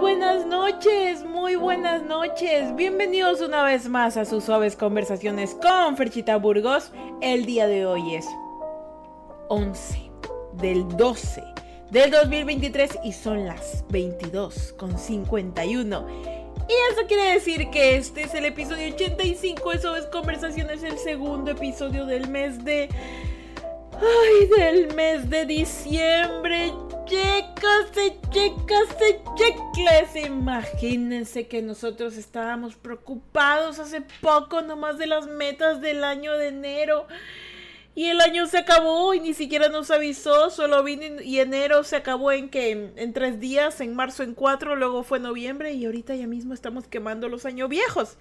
Buenas noches, muy buenas noches. Bienvenidos una vez más a sus suaves conversaciones con Ferchita Burgos. El día de hoy es 11 del 12 del 2023 y son las 22 con 51. Y eso quiere decir que este es el episodio 85 de Suaves Conversaciones, el segundo episodio del mes de... Ay, del mes de diciembre. Chicos, chicos, chicles. Imagínense que nosotros estábamos preocupados hace poco nomás de las metas del año de enero. Y el año se acabó y ni siquiera nos avisó, solo vino y enero se acabó en que en, tres días, en marzo en cuatro, luego fue noviembre y ahorita ya mismo estamos quemando los años viejos.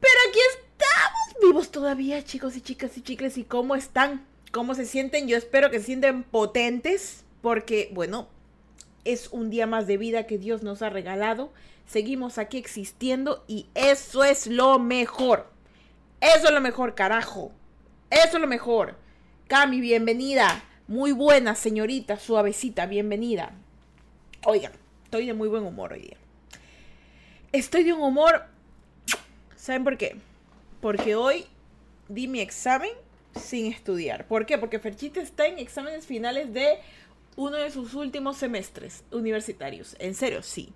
Pero aquí estamos vivos todavía, chicos y chicas y chicles. ¿Y cómo están? ¿Cómo se sienten? Yo espero que se sienten potentes porque, bueno, es un día más de vida que Dios nos ha regalado. Seguimos aquí existiendo y eso es lo mejor. Eso es lo mejor, carajo. Eso es lo mejor. Cami, bienvenida. Muy buena, señorita, suavecita, bienvenida. Oigan, estoy de muy buen humor hoy día. Estoy de un humor. ¿Saben por qué? Porque hoy di mi examen sin estudiar. ¿Por qué? Porque Ferchita está en exámenes finales de uno de sus últimos semestres universitarios. En serio, sí.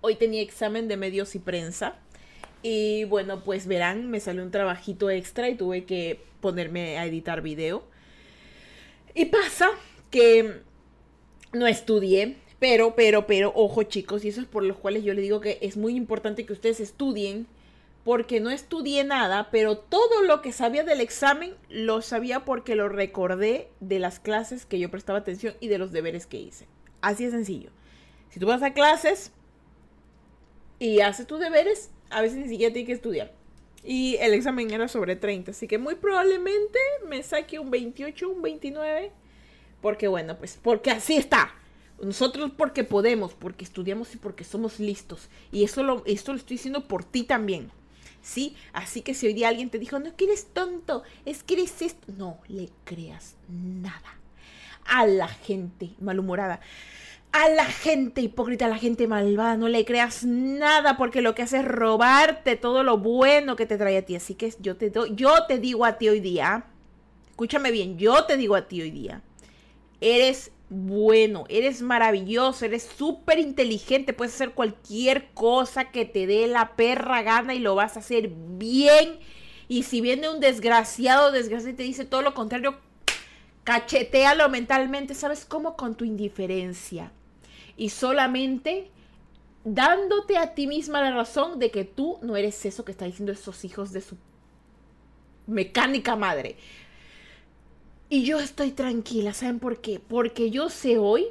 Hoy tenía examen de medios y prensa. Y bueno, pues verán, me salió un trabajito extra y tuve que ponerme a editar video. Y pasa que no estudié, pero, pero, pero, ojo chicos, y eso es por los cuales yo les digo que es muy importante que ustedes estudien, porque no estudié nada, pero todo lo que sabía del examen lo sabía porque lo recordé de las clases que yo prestaba atención y de los deberes que hice. Así de sencillo. Si tú vas a clases y haces tus deberes, a veces ni siquiera tienes que estudiar. Y el examen era sobre 30, así que muy probablemente me saque un 28, un 29, porque bueno, pues porque así está. Nosotros porque podemos, porque estudiamos y porque somos listos. Y eso lo, esto lo estoy diciendo por ti también. ¿Sí? Así que si hoy día alguien te dijo, no, que eres tonto, es que eres esto, no le creas nada a la gente malhumorada a la gente hipócrita, a la gente malvada, no le creas nada porque lo que hace es robarte todo lo bueno que te trae a ti. Así que yo te doy, yo te digo a ti hoy día, escúchame bien, yo te digo a ti hoy día, eres bueno, eres maravilloso, eres súper inteligente, puedes hacer cualquier cosa que te dé la perra gana y lo vas a hacer bien. Y si viene un desgraciado, desgraciado y te dice todo lo contrario, cachetealo mentalmente, ¿sabes cómo? Con tu indiferencia y solamente dándote a ti misma la razón de que tú no eres eso que está diciendo esos hijos de su mecánica madre. Y yo estoy tranquila, ¿saben por qué? Porque yo sé hoy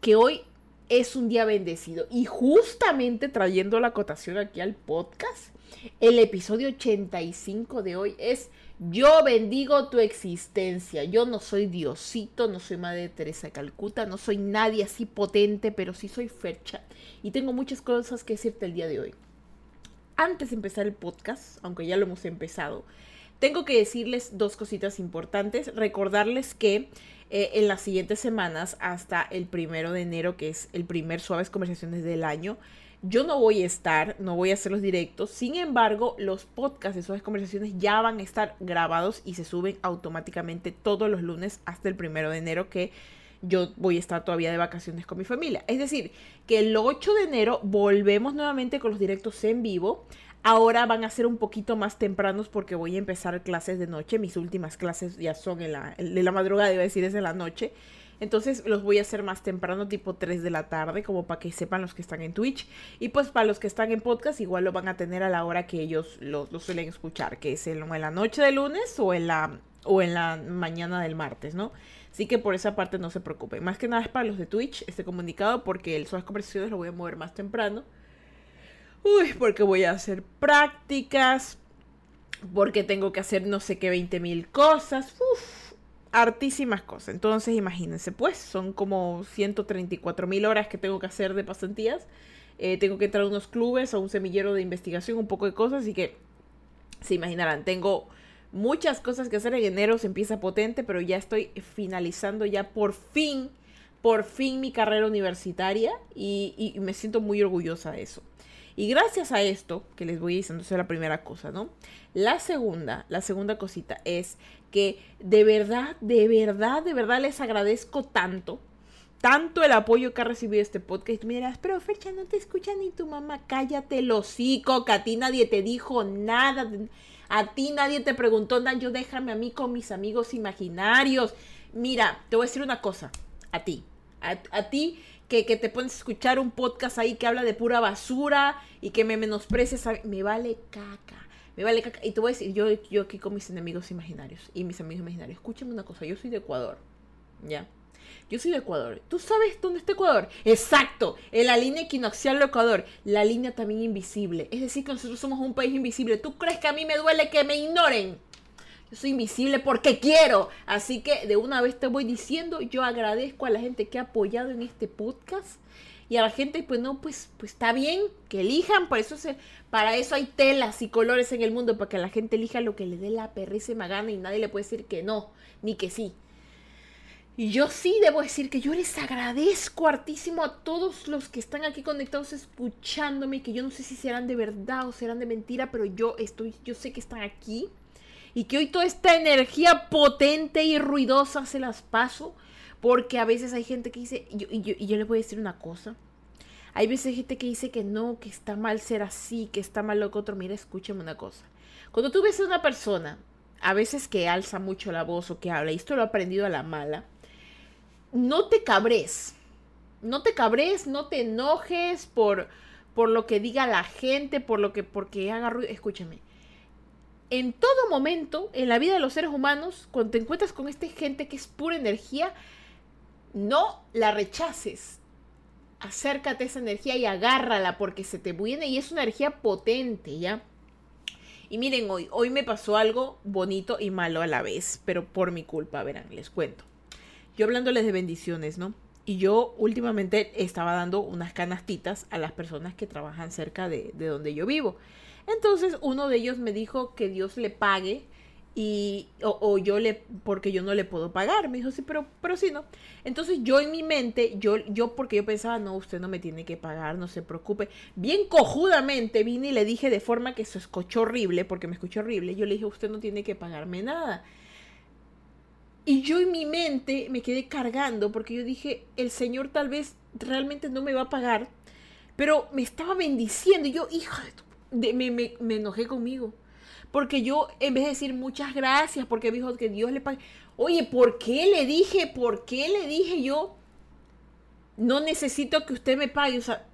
que hoy es un día bendecido. Y justamente trayendo la acotación aquí al podcast, el episodio 85 de hoy es yo bendigo tu existencia. Yo no soy Diosito, no soy Madre Teresa de Calcuta, no soy nadie así potente, pero sí soy Fercha. Y tengo muchas cosas que decirte el día de hoy. Antes de empezar el podcast, aunque ya lo hemos empezado, tengo que decirles dos cositas importantes. Recordarles que eh, en las siguientes semanas, hasta el primero de enero, que es el primer Suaves Conversaciones del año, yo no voy a estar, no voy a hacer los directos. Sin embargo, los podcasts de esas conversaciones ya van a estar grabados y se suben automáticamente todos los lunes hasta el primero de enero que yo voy a estar todavía de vacaciones con mi familia. Es decir, que el 8 de enero volvemos nuevamente con los directos en vivo. Ahora van a ser un poquito más tempranos porque voy a empezar clases de noche. Mis últimas clases ya son en la, de la madrugada, iba a decir, es de la noche. Entonces los voy a hacer más temprano, tipo 3 de la tarde, como para que sepan los que están en Twitch. Y pues para los que están en podcast, igual lo van a tener a la hora que ellos lo, suelen escuchar, que es en, en la noche de lunes o en la, o en la mañana del martes, ¿no? Así que por esa parte no se preocupen. Más que nada es para los de Twitch este comunicado, porque el las conversaciones lo voy a mover más temprano. Uy, porque voy a hacer prácticas, porque tengo que hacer no sé qué 20 mil cosas. Uf hartísimas cosas. Entonces, imagínense, pues, son como 134 mil horas que tengo que hacer de pasantías. Eh, tengo que entrar a unos clubes, a un semillero de investigación, un poco de cosas, así que se imaginarán, tengo muchas cosas que hacer en enero, se empieza potente, pero ya estoy finalizando ya por fin por fin mi carrera universitaria y, me siento muy orgullosa de eso. Y gracias a esto, que les voy diciendo, esa es la primera cosa, ¿no? La segunda, la segunda cosita es que de verdad, de verdad, de verdad les agradezco tanto, tanto el apoyo que ha recibido este podcast. Me dirás, pero Fecha, no te escucha ni tu mamá, cállate el hocico, que a ti nadie te dijo nada, a ti nadie te preguntó nada, yo déjame a mí con mis amigos imaginarios. Mira, te voy a decir una cosa, a ti, a, ti que, te pones a escuchar un podcast ahí que habla de pura basura y que me menosprecies, me vale caca. Me vale caca. Y te voy a decir, yo, yo aquí con mis enemigos imaginarios y mis amigos imaginarios, escúchame una cosa, yo soy de Ecuador, ¿ya? Yo soy de Ecuador. ¿Tú sabes dónde está Ecuador? Exacto, en la línea equinoxial de Ecuador, la línea también invisible. Es decir, que nosotros somos un país invisible. ¿Tú crees que a mí me duele que me ignoren? Yo soy invisible porque quiero. Así que de una vez te voy diciendo, yo agradezco a la gente que ha apoyado en este podcast. Y a la gente, pues no, pues, pues está bien que elijan. Eso se, para eso hay telas y colores en el mundo, para que la gente elija lo que le dé la perrísima gana y nadie le puede decir que no, ni que sí. Y yo sí debo decir que yo les agradezco hartísimo a todos los que están aquí conectados escuchándome, que yo no sé si serán de verdad o serán de mentira, pero yo estoy, yo sé que están aquí y que hoy toda esta energía potente y ruidosa se las paso. Porque a veces hay gente que dice, y yo, y yo, yo voy a decir una cosa. Hay veces gente que dice que no, que está mal ser así, que está mal lo que otro. Mira, escúchame una cosa. Cuando tú ves a una persona, a veces que alza mucho la voz o que habla, y esto lo he aprendido a la mala, no te cabres. No te cabres, no te enojes por, por lo que diga la gente, por lo que porque haga ruido. Escúchame en todo momento, en la vida de los seres humanos, cuando te encuentras con esta gente que es pura energía, no la rechaces. Acércate a esa energía y agárrala porque se te viene y es una energía potente, ¿ya? Y miren, hoy, hoy me pasó algo bonito y malo a la vez, pero por mi culpa, verán, les cuento. Yo hablándoles de bendiciones, ¿no? Y yo últimamente estaba dando unas canastitas a las personas que trabajan cerca de, de donde yo vivo. Entonces uno de ellos me dijo que Dios le pague y o, yo le porque yo no le puedo pagar. Me dijo sí pero pero sí no entonces yo en mi mente yo yo porque yo pensaba no usted no me tiene que pagar no se preocupe bien cojudamente vine y le dije de forma que se escuchó horrible porque me escuchó horrible. Yo le dije usted no tiene que pagarme nada y yo en mi mente me quedé cargando porque yo dije el señor tal vez realmente no me va a pagar pero me estaba bendiciendo y yo hija de tu me, enojé conmigo. Porque yo, en vez de decir muchas gracias, porque me dijo que Dios le pague. Oye, ¿por qué le dije? ¿Por qué le dije yo? No necesito que usted me pague. O sea,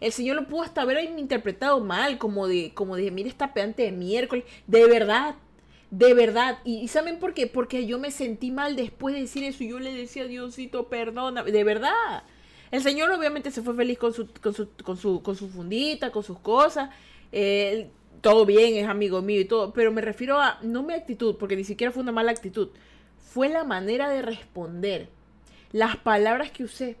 el Señor lo pudo hasta haber interpretado mal, como de, como de, mire esta peante de miércoles. De verdad, de verdad. Y, ¿saben por qué? Porque yo me sentí mal después de decir eso. Y yo le decía, Diosito, perdona. De verdad. El Señor obviamente se fue feliz con su, con su, con su, con su fundita, con sus cosas todo bien, es amigo mío y todo, pero me refiero a, no mi actitud, porque ni siquiera fue una mala actitud, fue la manera de responder, las palabras que usé.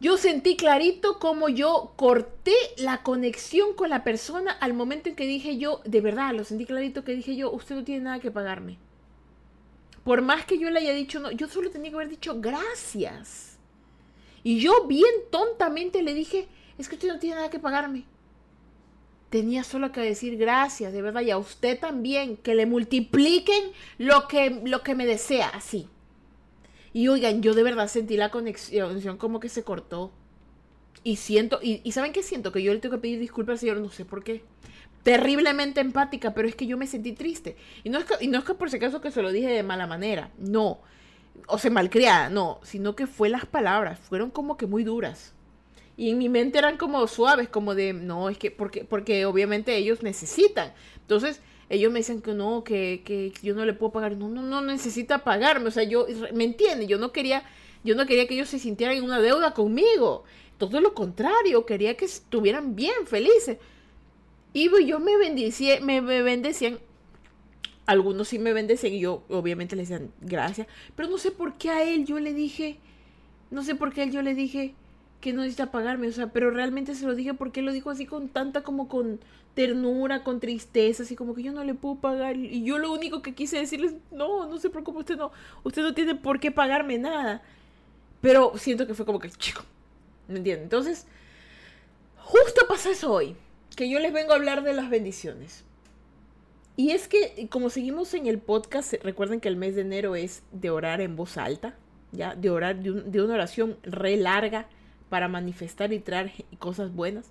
Yo sentí clarito como yo corté la conexión con la persona al momento en que dije yo, de verdad, lo sentí clarito que dije yo, usted no tiene nada que pagarme. Por más que yo le haya dicho no, yo solo tenía que haber dicho gracias. Y yo bien tontamente le dije, es que usted no tiene nada que pagarme tenía solo que decir gracias, de verdad, y a usted también, que le multipliquen lo que, lo que me desea, así. Y oigan, yo de verdad sentí la conexión como que se cortó. Y siento, y, ¿saben qué siento? Que yo le tengo que pedir disculpas al Señor, no sé por qué. Terriblemente empática, pero es que yo me sentí triste. Y no es que, y no es que por si acaso que se lo dije de mala manera, no. O se malcriada, no. Sino que fue las palabras, fueron como que muy duras. Y en mi mente eran como suaves, como de, no, es que, porque, porque obviamente ellos necesitan. Entonces, ellos me dicen que no, que, que, yo no le puedo pagar. No, no, no necesita pagarme. O sea, yo, ¿me entiende? Yo no quería, yo no quería que ellos se sintieran en una deuda conmigo. Todo lo contrario, quería que estuvieran bien, felices. Y yo me bendecía, me, me bendecían. Algunos sí me bendecían y yo obviamente les decían gracias. Pero no sé por qué a él yo le dije, no sé por qué a él yo le dije, que no necesita pagarme, o sea, pero realmente se lo dije porque lo dijo así con tanta como con ternura, con tristeza, así como que yo no le puedo pagar y yo lo único que quise decirles, no, no se preocupe usted no, usted no tiene por qué pagarme nada. Pero siento que fue como que, chico, ¿me entienden? Entonces, justo pasa eso hoy, que yo les vengo a hablar de las bendiciones. Y es que, como seguimos en el podcast, recuerden que el mes de enero es de orar en voz alta, ya, de orar de, de una oración re larga para manifestar y traer cosas buenas.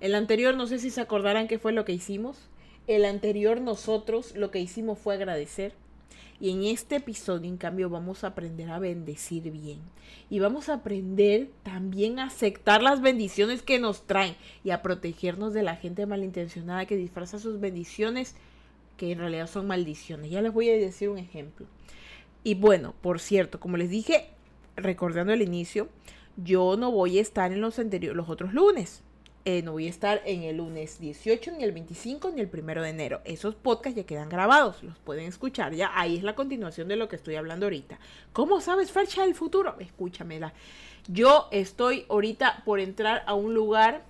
El anterior, no sé si se acordarán qué fue lo que hicimos. El anterior nosotros lo que hicimos fue agradecer. Y en este episodio, en cambio, vamos a aprender a bendecir bien. Y vamos a aprender también a aceptar las bendiciones que nos traen y a protegernos de la gente malintencionada que disfraza sus bendiciones, que en realidad son maldiciones. Ya les voy a decir un ejemplo. Y bueno, por cierto, como les dije, recordando el inicio, yo no voy a estar en los, anteriores, los otros lunes. Eh, no voy a estar en el lunes 18, ni el 25, ni el primero de enero. Esos podcasts ya quedan grabados, los pueden escuchar ya. Ahí es la continuación de lo que estoy hablando ahorita. ¿Cómo sabes, fecha del futuro? Escúchamela. Yo estoy ahorita por entrar a un lugar.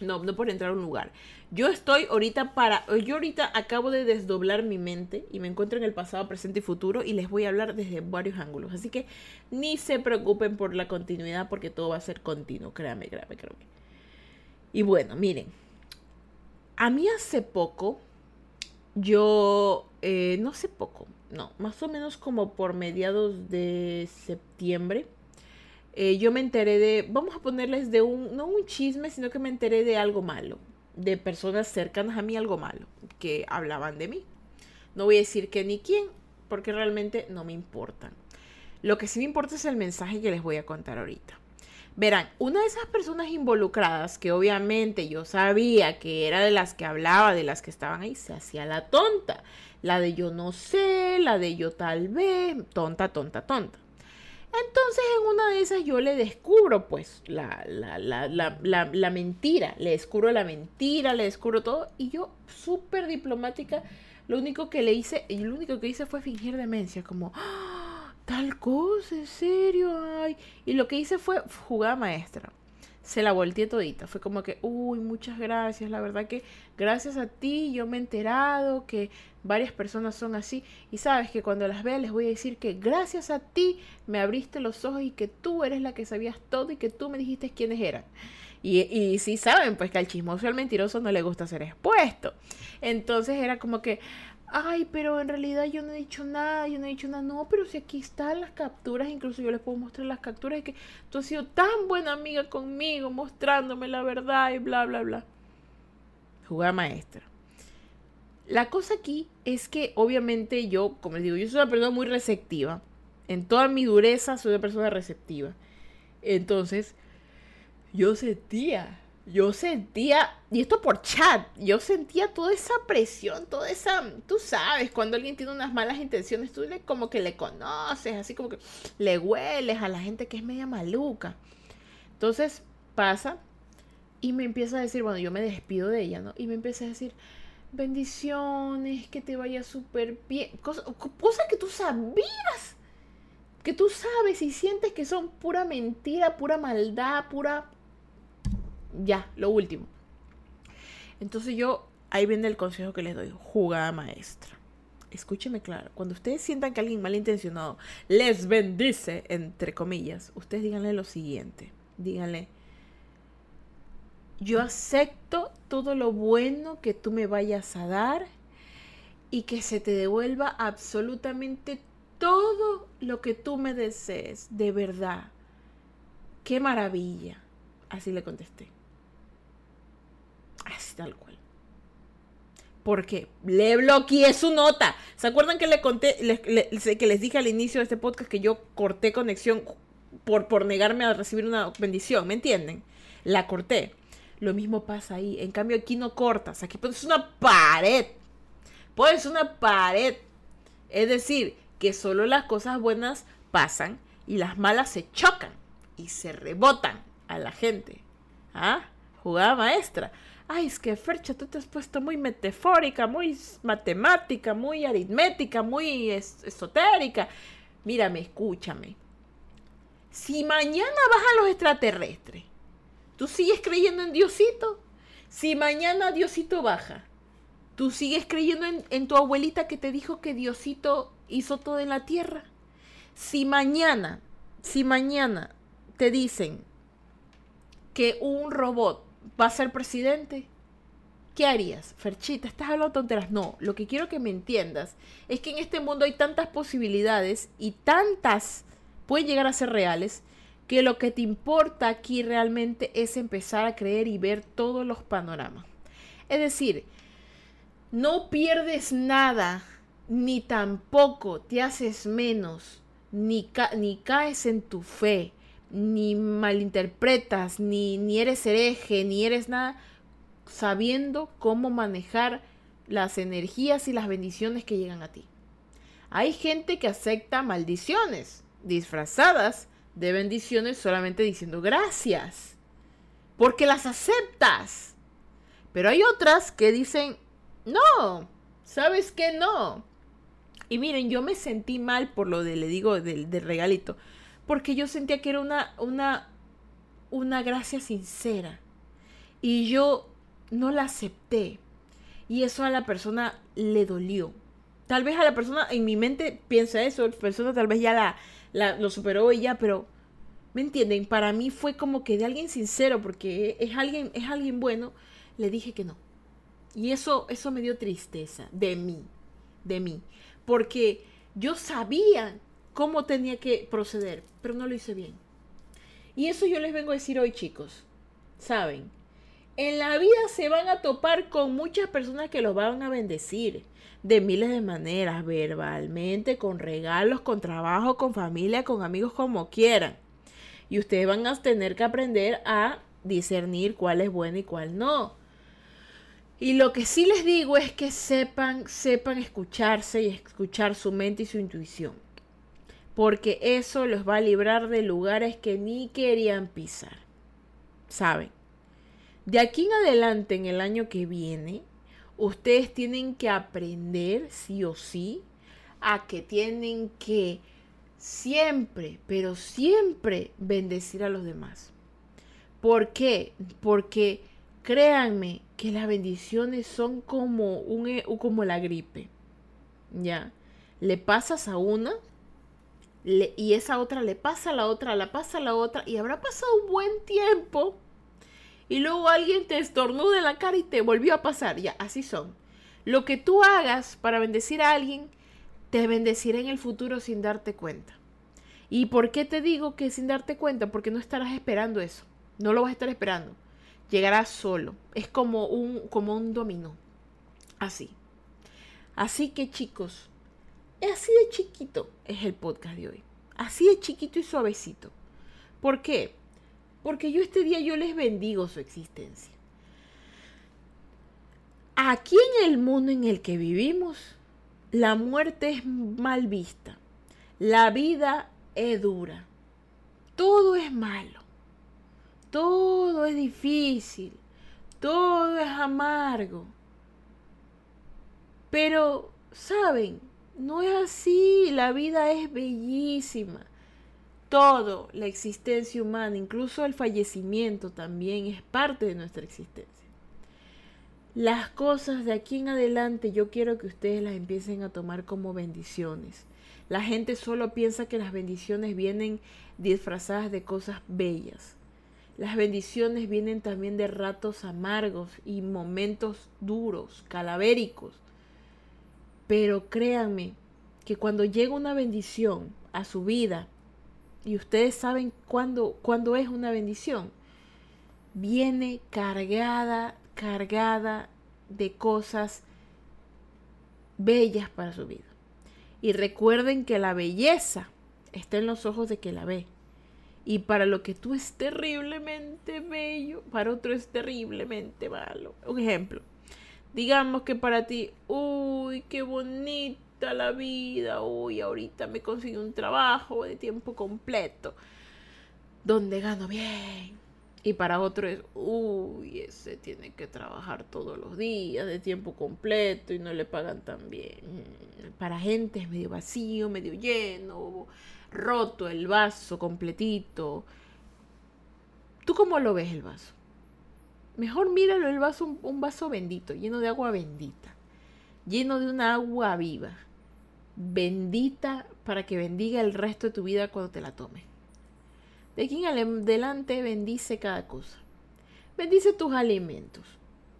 No, no por entrar a un lugar. Yo estoy ahorita para. Yo ahorita acabo de desdoblar mi mente y me encuentro en el pasado, presente y futuro y les voy a hablar desde varios ángulos. Así que ni se preocupen por la continuidad porque todo va a ser continuo. Créame, créame, créame. Y bueno, miren, a mí hace poco, yo, eh, no sé poco, no, más o menos como por mediados de septiembre, eh, yo me enteré de, vamos a ponerles de un, no un chisme, sino que me enteré de algo malo, de personas cercanas a mí, algo malo, que hablaban de mí. No voy a decir que ni quién, porque realmente no me importan. Lo que sí me importa es el mensaje que les voy a contar ahorita. Verán, una de esas personas involucradas, que obviamente yo sabía que era de las que hablaba, de las que estaban ahí, se hacía la tonta. La de yo no sé, la de yo tal vez, tonta, tonta, tonta. Entonces en una de esas yo le descubro pues la, la, la, la, mentira, le descubro la mentira, le descubro todo y yo súper diplomática, lo único que le hice, y lo único que hice fue fingir demencia, como... ¡Ah! tal cosa, en serio, ay. Y lo que hice fue jugada maestra. Se la volteé todita. Fue como que, uy, muchas gracias. La verdad que gracias a ti yo me he enterado que varias personas son así. Y sabes que cuando las vea les voy a decir que gracias a ti me abriste los ojos y que tú eres la que sabías todo y que tú me dijiste quiénes eran. Y, y sí saben, pues que al chismoso y al mentiroso no le gusta ser expuesto. Entonces era como que, ay, pero en realidad yo no he dicho nada, yo no he dicho nada, no, pero si aquí están las capturas, incluso yo les puedo mostrar las capturas de que tú has sido tan buena amiga conmigo, mostrándome la verdad y bla, bla, bla. Jugada maestra. La cosa aquí es que obviamente yo, como les digo, yo soy una persona muy receptiva. En toda mi dureza soy una persona receptiva. Entonces, yo sentía yo sentía, y esto por chat, yo sentía toda esa presión, toda esa, tú sabes, cuando alguien tiene unas malas intenciones, tú le, como que le conoces, así como que le hueles a la gente que es media maluca. Entonces pasa y me empieza a decir, bueno, yo me despido de ella, ¿no? Y me empieza a decir, bendiciones, que te vaya súper bien, cosas cosa que tú sabías, que tú sabes y sientes que son pura mentira, pura maldad, pura ya, lo último. Entonces yo, ahí viene el consejo que les doy, jugada maestra. Escúcheme claro, cuando ustedes sientan que alguien malintencionado les bendice, entre comillas, ustedes díganle lo siguiente, díganle, yo acepto todo lo bueno que tú me vayas a dar y que se te devuelva absolutamente todo lo que tú me desees, de verdad. Qué maravilla. Así le contesté. Así tal cual. Porque le bloqueé su nota. ¿Se acuerdan que le conté, que les dije al inicio de este podcast que yo corté conexión por, por negarme a recibir una bendición? ¿Me entienden? La corté. Lo mismo pasa ahí. En cambio, aquí no cortas. Aquí pones una pared. Pones una pared. Es decir, que solo las cosas buenas pasan y las malas se chocan y se rebotan a la gente. ¿Ah? Jugada maestra ay, es que Fercha, tú te has puesto muy metafórica, muy matemática, muy aritmética, muy esotérica. Mírame, escúchame. Si mañana bajan los extraterrestres, ¿tú sigues creyendo en Diosito? Si mañana Diosito baja, ¿tú sigues creyendo en, en tu abuelita que te dijo que Diosito hizo todo en la tierra? Si mañana si mañana te dicen que un robot va a ser presidente, ¿qué harías? Ferchita, estás hablando tonteras. No, lo que quiero que me entiendas es que en este mundo hay tantas posibilidades y tantas pueden llegar a ser reales que lo que te importa aquí realmente es empezar a creer y ver todos los panoramas. Es decir, no pierdes nada, ni tampoco te haces menos, ni, ni caes en tu fe, ni malinterpretas, ni, ni eres hereje, ni eres nada, sabiendo cómo manejar las energías y las bendiciones que llegan a ti. Hay gente que acepta maldiciones disfrazadas de bendiciones solamente diciendo gracias, porque las aceptas. Pero hay otras que dicen, no, ¿sabes qué no? Y miren, yo me sentí mal por lo de, le digo, del, del regalito, porque yo sentía que era una, una, una gracia sincera. Y yo no la acepté. Y eso a la persona le dolió. Tal vez a la persona, en mi mente piensa eso, la persona tal vez ya la, lo superó y ya, pero ¿me entienden? Para mí fue como que de alguien sincero, porque es alguien, es alguien bueno, le dije que no. Y eso, eso me dio tristeza de mí, de mí, porque yo sabía cómo tenía que proceder, pero no lo hice bien. Y eso yo les vengo a decir hoy, chicos. ¿Saben? En la vida se van a topar con muchas personas que los van a bendecir de miles de maneras, verbalmente, con regalos, con trabajo, con familia, con amigos, como quieran. Y ustedes van a tener que aprender a discernir cuál es bueno y cuál no. Y lo que sí les digo es que sepan, sepan escucharse y escuchar su mente y su intuición. Porque eso los va a librar de lugares que ni querían pisar. ¿Saben? De aquí en adelante, en el año que viene, ustedes tienen que aprender, sí o sí, a que tienen que siempre, pero siempre bendecir a los demás. ¿Por qué? Porque créanme que las bendiciones son como, un, e, como la gripe. ¿Ya? Le pasas a una y esa otra le pasa a la otra, la pasa a la otra y habrá pasado un buen tiempo y luego alguien te estornuda en la cara y te volvió a pasar. Ya, así son. Lo que tú hagas para bendecir a alguien, te bendecirá en el futuro sin darte cuenta. ¿Y por qué te digo que sin darte cuenta? Porque no estarás esperando eso. No lo vas a estar esperando. Llegará solo. Es como un, como un dominó. Así. Así que chicos, así de chiquito es el podcast de hoy. Así de chiquito y suavecito. ¿Por qué? porque yo este día yo les bendigo su existencia. Aquí en el mundo en el que vivimos, la muerte es mal vista, la vida es dura, todo es malo, todo es difícil, todo es amargo. Pero, ¿saben? No es así, la vida es bellísima todo la existencia humana, incluso el fallecimiento también es parte de nuestra existencia. Las cosas de aquí en adelante yo quiero que ustedes las empiecen a tomar como bendiciones. La gente solo piensa que las bendiciones vienen disfrazadas de cosas bellas. Las bendiciones vienen también de ratos amargos y momentos duros, calavéricos. Pero créanme que cuando llega una bendición a su vida, y ustedes saben cuándo, cuándo es una bendición. Viene cargada, cargada de cosas bellas para su vida. Y recuerden que la belleza está en los ojos de que la ve. Y para lo que tú es terriblemente bello, para otro es terriblemente malo. Un ejemplo. Digamos que para ti, uy, qué bonito la vida, uy, ahorita me consigo un trabajo de tiempo completo, donde gano bien. Y para otro es, uy, ese tiene que trabajar todos los días de tiempo completo y no le pagan tan bien. Para gente es medio vacío, medio lleno, roto el vaso completito. ¿Tú cómo lo ves el vaso? Mejor míralo el vaso, un vaso bendito, lleno de agua bendita, lleno de una agua viva bendita para que bendiga el resto de tu vida cuando te la tomes. De aquí en adelante bendice cada cosa. Bendice tus alimentos,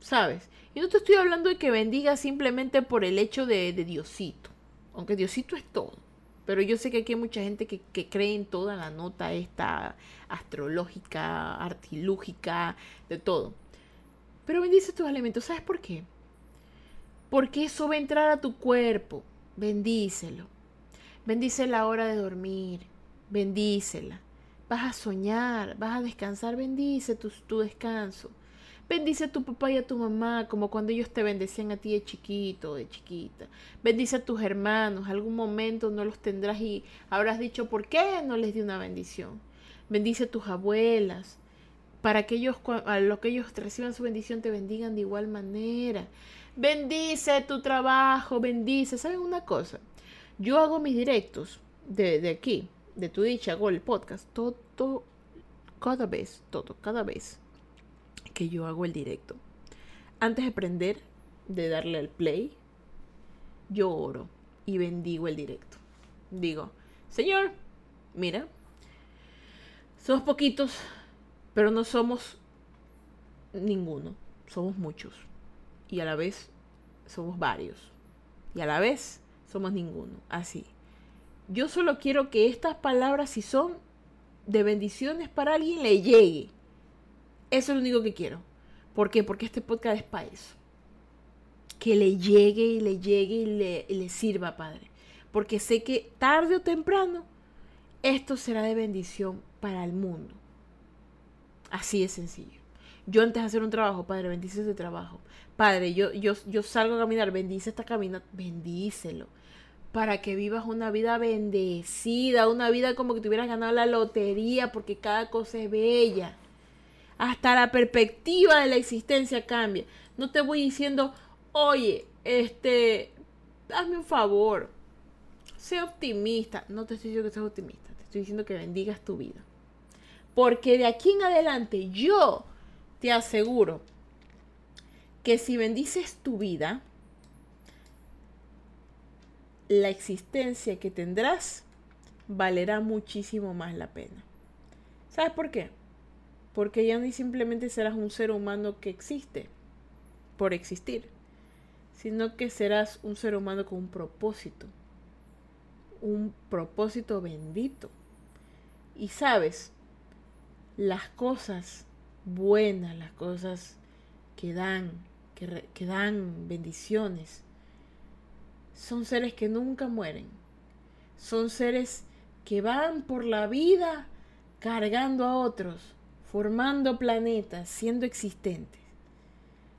¿sabes? Y no te estoy hablando de que bendiga simplemente por el hecho de, Diosito, aunque Diosito es todo. Pero yo sé que aquí hay mucha gente que, que, cree en toda la nota esta astrológica, artilúgica, de todo. Pero bendice tus alimentos. ¿Sabes por qué? Porque eso va a entrar a tu cuerpo. Bendícelo. Bendice la hora de dormir. Bendícela. Vas a soñar, vas a descansar. Bendice tu, tu descanso. Bendice a tu papá y a tu mamá, como cuando ellos te bendecían a ti de chiquito, de chiquita. Bendice a tus hermanos. Algún momento no los tendrás y habrás dicho, ¿por qué no les di una bendición? Bendice a tus abuelas para que ellos, a lo que ellos reciban su bendición, te bendigan de igual manera. Bendice tu trabajo, bendice. ¿Saben una cosa? Yo hago mis directos de, aquí, de tu dicha, hago el podcast, todo, todo, cada vez, todo, cada vez que yo hago el directo. Antes de prender, de darle al play, yo oro y bendigo el directo. Digo, Señor, mira, somos poquitos, pero no somos ninguno, somos muchos. Y a la vez somos varios. Y a la vez somos ninguno. Así. Yo solo quiero que estas palabras, si son de bendiciones para alguien, le llegue. Eso es lo único que quiero. ¿Por qué? Porque este podcast es para eso. Que le llegue y le llegue y le, y le sirva, Padre. Porque sé que tarde o temprano esto será de bendición para el mundo. Así de sencillo. Yo antes de hacer un trabajo, Padre, bendice ese trabajo. Padre, yo, yo, yo salgo a caminar, bendice esta caminata, bendícelo. Para que vivas una vida bendecida, una vida como que tuvieras ganado la lotería, porque cada cosa es bella. Hasta la perspectiva de la existencia cambia. No te voy diciendo, oye, este, hazme un favor, sé optimista. No te estoy diciendo que seas optimista, te estoy diciendo que bendigas tu vida. Porque de aquí en adelante yo te aseguro que si bendices tu vida, la existencia que tendrás valerá muchísimo más la pena. ¿Sabes por qué? Porque ya ni simplemente serás un ser humano que existe por existir, sino que serás un ser humano con un propósito, un propósito bendito. Y sabes, las cosas buenas, las cosas que dan, que, que, dan bendiciones, son seres que nunca mueren. Son seres que van por la vida cargando a otros, formando planetas, siendo existentes.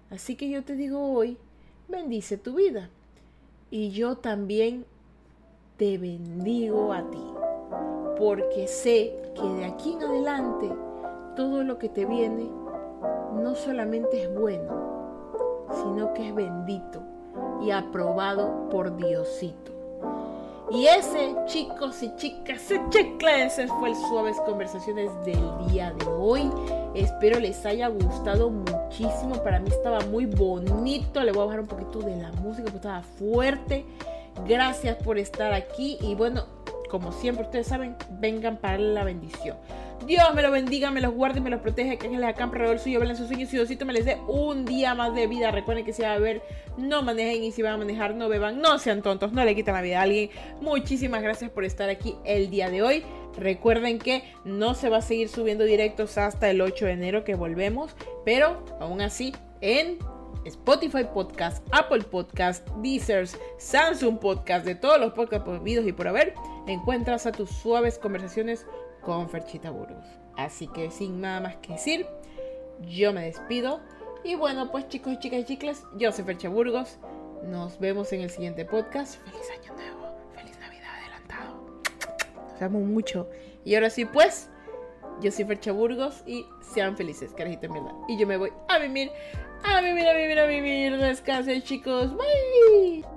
Así que yo te digo hoy, bendice tu vida. Y yo también te bendigo a ti. Porque sé que de aquí en adelante todo lo que te viene no solamente es bueno, sino que es bendito y aprobado por Diosito. Y ese, chicos y chicas, ese ese fue el Suaves Conversaciones del día de hoy. Espero les haya gustado muchísimo. Para mí estaba muy bonito. Le voy a bajar un poquito de la música porque estaba fuerte. Gracias por estar aquí. Y bueno, como siempre ustedes saben, vengan para la bendición. Dios me lo bendiga, me los guarde y me los protege, que les acampe alrededor suyo, velen sus sueños y Diosito me les dé un día más de vida. Recuerden que si va a beber, no manejen y si van a manejar, no beban, no sean tontos, no le quiten la vida a alguien. Muchísimas gracias por estar aquí el día de hoy. Recuerden que no se va a seguir subiendo directos hasta el 8 de enero que volvemos, pero aún así en Spotify Podcast, Apple Podcast, Deezer, Samsung Podcast, de todos los podcasts prohibidos y por haber, encuentras a tus suaves conversaciones con Ferchita Burgos. Así que sin nada más que decir, yo me despido. Y bueno, pues chicos chicas y chicles, yo soy Fercha Burgos. Nos vemos en el siguiente podcast. Feliz año nuevo, feliz Navidad adelantado. Nos amo mucho. Y ahora sí, pues, yo soy Fercha Burgos y sean felices, carajito en verdad. Y yo me voy a vivir, a vivir, a vivir, a vivir. Descansen, chicos. Bye.